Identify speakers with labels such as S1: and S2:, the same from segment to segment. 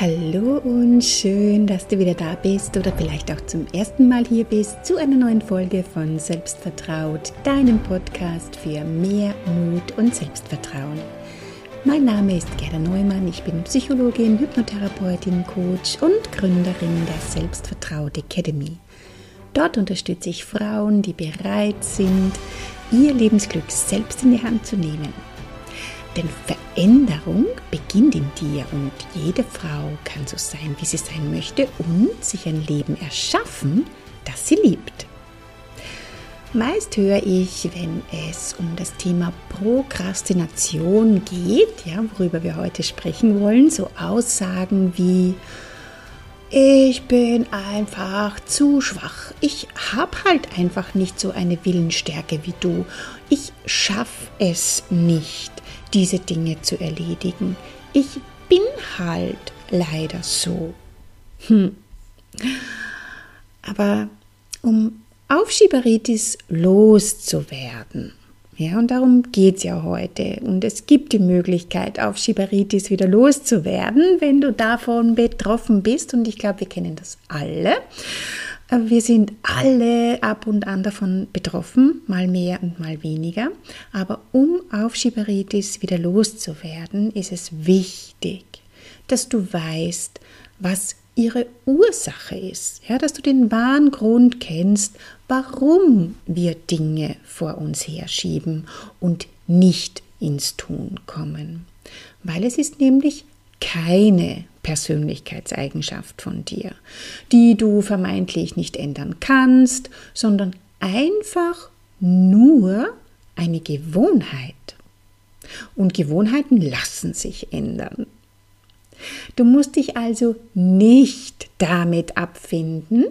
S1: Hallo und schön, dass du wieder da bist oder vielleicht auch zum ersten Mal hier bist zu einer neuen Folge von Selbstvertraut, deinem Podcast für mehr Mut und Selbstvertrauen. Mein Name ist Gerda Neumann, ich bin Psychologin, Hypnotherapeutin, Coach und Gründerin der Selbstvertraut Academy. Dort unterstütze ich Frauen, die bereit sind, ihr Lebensglück selbst in die Hand zu nehmen denn Veränderung beginnt in dir und jede Frau kann so sein, wie sie sein möchte und sich ein Leben erschaffen, das sie liebt. Meist höre ich, wenn es um das Thema Prokrastination geht, ja, worüber wir heute sprechen wollen, so Aussagen wie ich bin einfach zu schwach. Ich habe halt einfach nicht so eine Willensstärke wie du. Ich schaffe es nicht diese Dinge zu erledigen. Ich bin halt leider so. Hm. Aber um Aufschieberitis loszuwerden, ja, und darum geht es ja heute. Und es gibt die Möglichkeit, Aufschieberitis wieder loszuwerden, wenn du davon betroffen bist. Und ich glaube, wir kennen das alle. Wir sind alle ab und an davon betroffen, mal mehr und mal weniger. Aber um Aufschieberitis wieder loszuwerden, ist es wichtig, dass du weißt, was ihre Ursache ist. Ja, dass du den wahren Grund kennst, warum wir Dinge vor uns herschieben und nicht ins Tun kommen. Weil es ist nämlich keine Persönlichkeitseigenschaft von dir, die du vermeintlich nicht ändern kannst, sondern einfach nur eine Gewohnheit. Und Gewohnheiten lassen sich ändern. Du musst dich also nicht damit abfinden,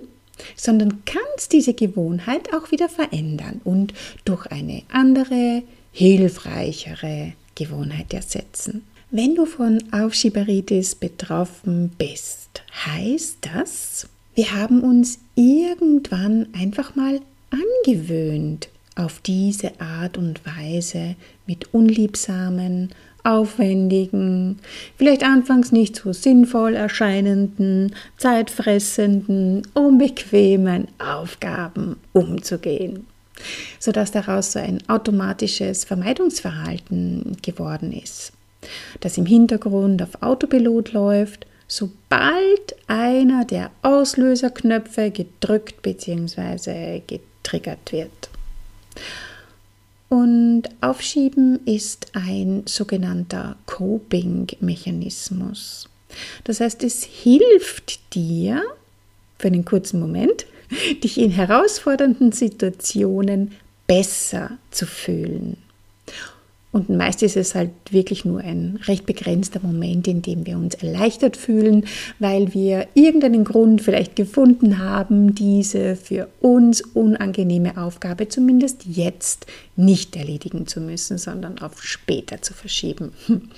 S1: sondern kannst diese Gewohnheit auch wieder verändern und durch eine andere, hilfreichere Gewohnheit ersetzen. Wenn du von Aufschieberitis betroffen bist, heißt das, wir haben uns irgendwann einfach mal angewöhnt, auf diese Art und Weise mit unliebsamen, aufwendigen, vielleicht anfangs nicht so sinnvoll erscheinenden, zeitfressenden, unbequemen Aufgaben umzugehen, sodass daraus so ein automatisches Vermeidungsverhalten geworden ist das im Hintergrund auf Autopilot läuft, sobald einer der Auslöserknöpfe gedrückt bzw. getriggert wird. Und Aufschieben ist ein sogenannter Coping-Mechanismus. Das heißt, es hilft dir für einen kurzen Moment, dich in herausfordernden Situationen besser zu fühlen. Und meist ist es halt wirklich nur ein recht begrenzter Moment, in dem wir uns erleichtert fühlen, weil wir irgendeinen Grund vielleicht gefunden haben, diese für uns unangenehme Aufgabe zumindest jetzt nicht erledigen zu müssen, sondern auf später zu verschieben.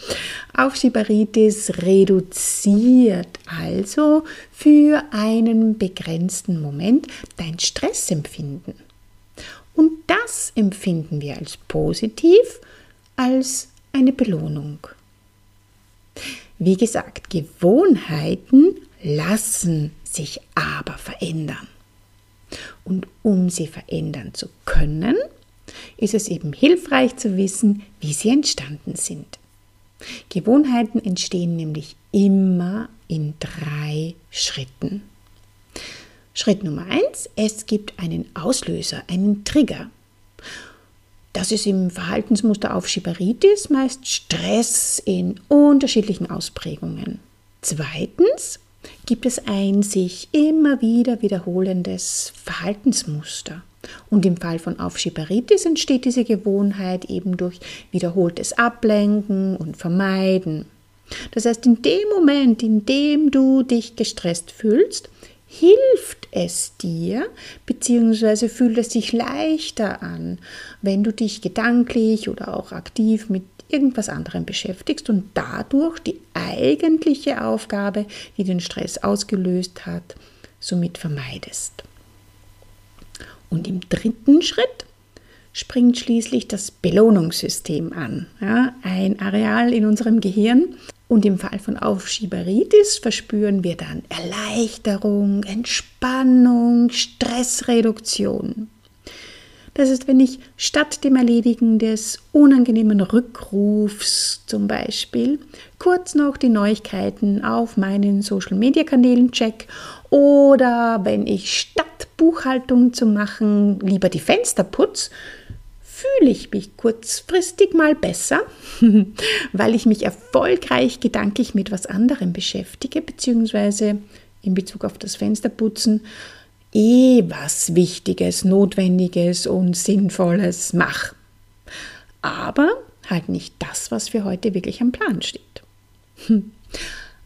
S1: Aufschieberitis reduziert also für einen begrenzten Moment dein Stressempfinden. Und das empfinden wir als positiv als eine Belohnung. Wie gesagt, Gewohnheiten lassen sich aber verändern. Und um sie verändern zu können, ist es eben hilfreich zu wissen, wie sie entstanden sind. Gewohnheiten entstehen nämlich immer in drei Schritten. Schritt Nummer eins: Es gibt einen Auslöser, einen Trigger. Das ist im Verhaltensmuster Aufschieberitis meist Stress in unterschiedlichen Ausprägungen. Zweitens gibt es ein sich immer wieder wiederholendes Verhaltensmuster. Und im Fall von Aufschieberitis entsteht diese Gewohnheit eben durch wiederholtes Ablenken und Vermeiden. Das heißt, in dem Moment, in dem du dich gestresst fühlst, hilft es dir, beziehungsweise fühlt es sich leichter an, wenn du dich gedanklich oder auch aktiv mit irgendwas anderem beschäftigst und dadurch die eigentliche Aufgabe, die den Stress ausgelöst hat, somit vermeidest. Und im dritten Schritt springt schließlich das Belohnungssystem an. Ja, ein Areal in unserem Gehirn, Und im Fall von Aufschieberitis verspüren wir dann Erleichterung, Entspannung, Stressreduktion. Das ist, wenn ich statt dem Erledigen des unangenehmen Rückrufs zum Beispiel kurz noch die Neuigkeiten auf meinen Social-Media-Kanälen check oder wenn ich statt Buchhaltung zu machen lieber die Fenster putze, fühle ich mich kurzfristig mal besser, weil ich mich erfolgreich gedanklich mit was anderem beschäftige, beziehungsweise in Bezug auf das Fensterputzen eh was Wichtiges, Notwendiges und Sinnvolles mache. Aber halt nicht das, was für heute wirklich am Plan steht.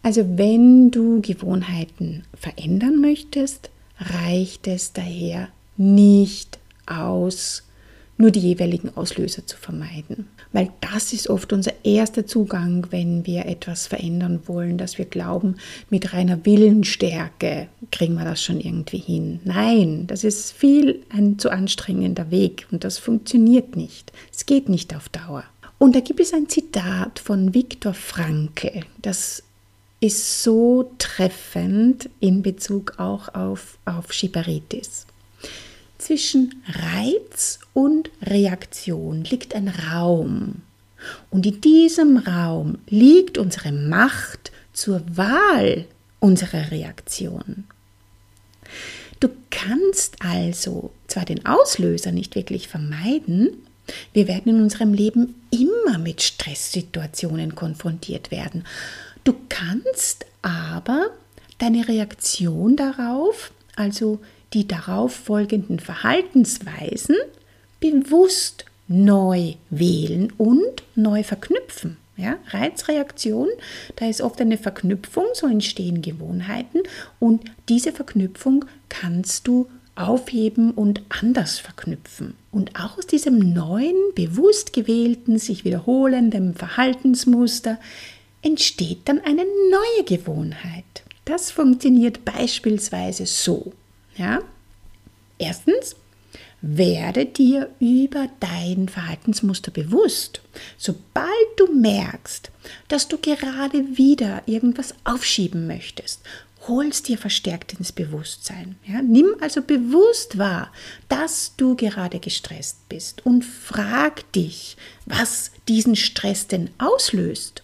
S1: Also wenn du Gewohnheiten verändern möchtest, reicht es daher nicht aus, nur die jeweiligen Auslöser zu vermeiden. Weil das ist oft unser erster Zugang, wenn wir etwas verändern wollen, dass wir glauben, mit reiner Willensstärke kriegen wir das schon irgendwie hin. Nein, das ist viel ein zu anstrengender Weg und das funktioniert nicht. Es geht nicht auf Dauer. Und da gibt es ein Zitat von Viktor Franke, das ist so treffend in Bezug auch auf, auf Schibaritis. Zwischen Reiz und Reaktion liegt ein Raum. Und in diesem Raum liegt unsere Macht zur Wahl unserer Reaktion. Du kannst also zwar den Auslöser nicht wirklich vermeiden, wir werden in unserem Leben immer mit Stresssituationen konfrontiert werden. Du kannst aber deine Reaktion darauf, also die darauf folgenden Verhaltensweisen bewusst neu wählen und neu verknüpfen. Ja, Reizreaktion, da ist oft eine Verknüpfung, so entstehen Gewohnheiten und diese Verknüpfung kannst du aufheben und anders verknüpfen. Und auch aus diesem neuen, bewusst gewählten, sich wiederholenden Verhaltensmuster entsteht dann eine neue Gewohnheit. Das funktioniert beispielsweise so. Ja? Erstens, werde dir über dein Verhaltensmuster bewusst. Sobald du merkst, dass du gerade wieder irgendwas aufschieben möchtest, holst dir verstärkt ins Bewusstsein. Ja? Nimm also bewusst wahr, dass du gerade gestresst bist und frag dich, was diesen Stress denn auslöst.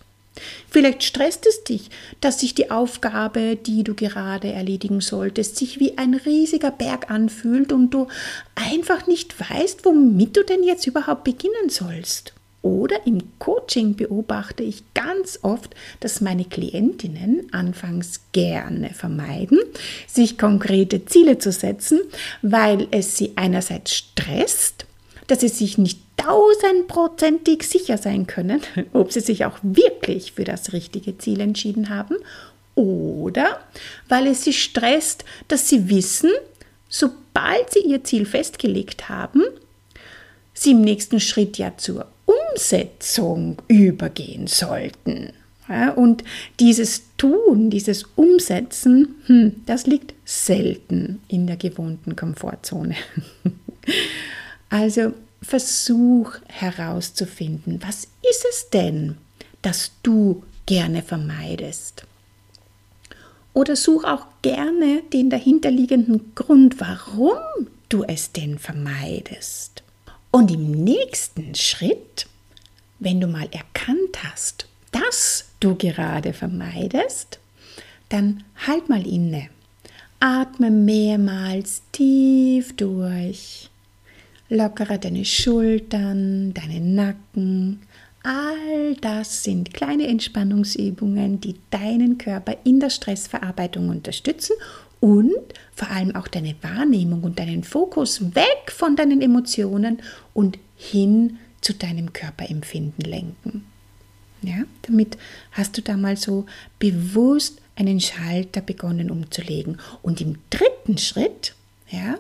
S1: Vielleicht stresst es dich, dass sich die Aufgabe, die du gerade erledigen solltest, sich wie ein riesiger Berg anfühlt und du einfach nicht weißt, womit du denn jetzt überhaupt beginnen sollst. Oder im Coaching beobachte ich ganz oft, dass meine Klientinnen anfangs gerne vermeiden, sich konkrete Ziele zu setzen, weil es sie einerseits stresst, dass sie sich nicht tausendprozentig sicher sein können, ob sie sich auch wirklich für das richtige Ziel entschieden haben oder weil es sie stresst, dass sie wissen, sobald sie ihr Ziel festgelegt haben, sie im nächsten Schritt ja zur Umsetzung übergehen sollten. Ja, und dieses Tun, dieses Umsetzen, hm, das liegt selten in der gewohnten Komfortzone. also versuch herauszufinden, was ist es denn, das du gerne vermeidest. Oder such auch gerne den dahinterliegenden Grund, warum du es denn vermeidest. Und im nächsten Schritt, wenn du mal erkannt hast, dass du gerade vermeidest, dann halt mal inne. Atme mehrmals tief durch Lockere deine Schultern, deinen Nacken. All das sind kleine Entspannungsübungen, die deinen Körper in der Stressverarbeitung unterstützen und vor allem auch deine Wahrnehmung und deinen Fokus weg von deinen Emotionen und hin zu deinem Körperempfinden lenken. Ja, damit hast du da mal so bewusst einen Schalter begonnen umzulegen. Und im dritten Schritt, ja,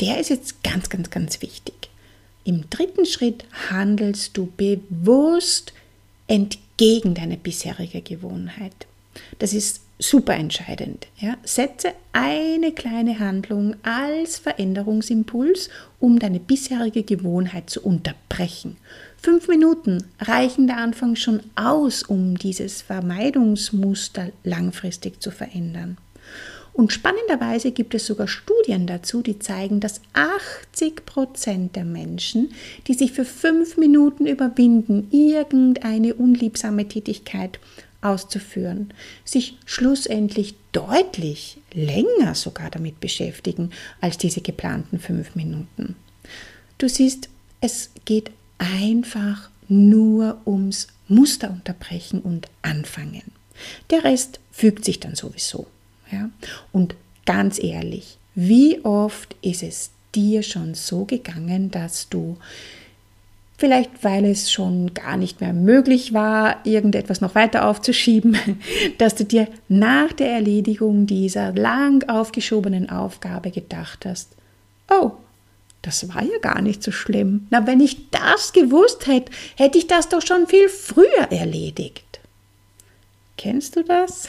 S1: der ist jetzt ganz, ganz, ganz wichtig. Im dritten Schritt handelst du bewusst entgegen deiner bisherigen Gewohnheit. Das ist super entscheidend. Ja? Setze eine kleine Handlung als Veränderungsimpuls, um deine bisherige Gewohnheit zu unterbrechen. Fünf Minuten reichen der Anfang schon aus, um dieses Vermeidungsmuster langfristig zu verändern. Und spannenderweise gibt es sogar Studien dazu, die zeigen, dass 80 Prozent der Menschen, die sich für fünf Minuten überwinden, irgendeine unliebsame Tätigkeit auszuführen, sich schlussendlich deutlich länger sogar damit beschäftigen als diese geplanten fünf Minuten. Du siehst, es geht einfach nur ums Muster unterbrechen und anfangen. Der Rest fügt sich dann sowieso. Ja? Und ganz ehrlich, wie oft ist es dir schon so gegangen, dass du Vielleicht weil es schon gar nicht mehr möglich war, irgendetwas noch weiter aufzuschieben, dass du dir nach der Erledigung dieser lang aufgeschobenen Aufgabe gedacht hast, oh, das war ja gar nicht so schlimm. Na, wenn ich das gewusst hätte, hätte ich das doch schon viel früher erledigt. Kennst du das?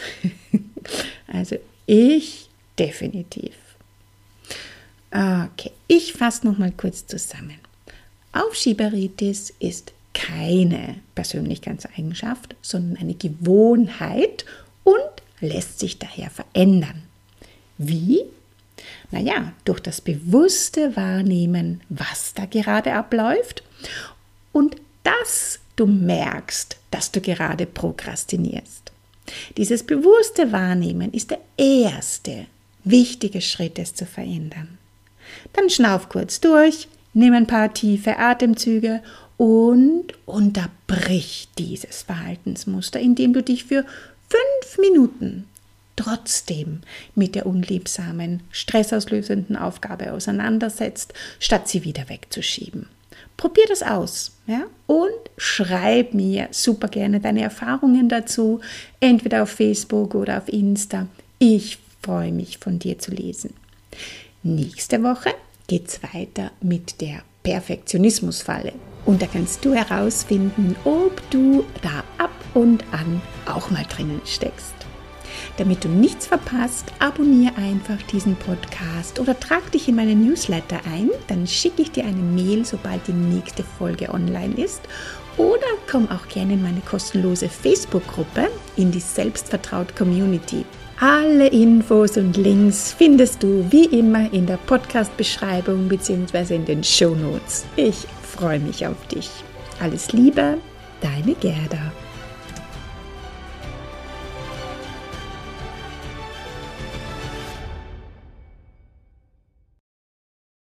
S1: also ich definitiv. Okay, ich fasse noch mal kurz zusammen. Aufschieberitis ist keine Persönlichkeitseigenschaft, sondern eine Gewohnheit und lässt sich daher verändern. Wie? Naja, durch das bewusste Wahrnehmen, was da gerade abläuft und dass du merkst, dass du gerade prokrastinierst. Dieses bewusste Wahrnehmen ist der erste wichtige Schritt, es zu verändern. Dann schnauf kurz durch, Nimm ein paar tiefe Atemzüge und unterbrich dieses Verhaltensmuster, indem du dich für fünf Minuten trotzdem mit der unliebsamen, stressauslösenden Aufgabe auseinandersetzt, statt sie wieder wegzuschieben. Probier das aus ja? und schreib mir super gerne deine Erfahrungen dazu, entweder auf Facebook oder auf Insta. Ich freue mich von dir zu lesen. Nächste Woche geht es weiter mit der Perfektionismusfalle. Und da kannst du herausfinden, ob du da ab und an auch mal drinnen steckst. Damit du nichts verpasst, abonniere einfach diesen Podcast oder trag dich in meinen Newsletter ein, dann schicke ich dir eine Mail, sobald die nächste Folge online ist. Oder komm auch gerne in meine kostenlose Facebook-Gruppe, in die Selbstvertraut Community. Alle Infos und Links findest du wie immer in der Podcast-Beschreibung bzw. in den Show Notes. Ich freue mich auf dich. Alles Liebe, deine Gerda.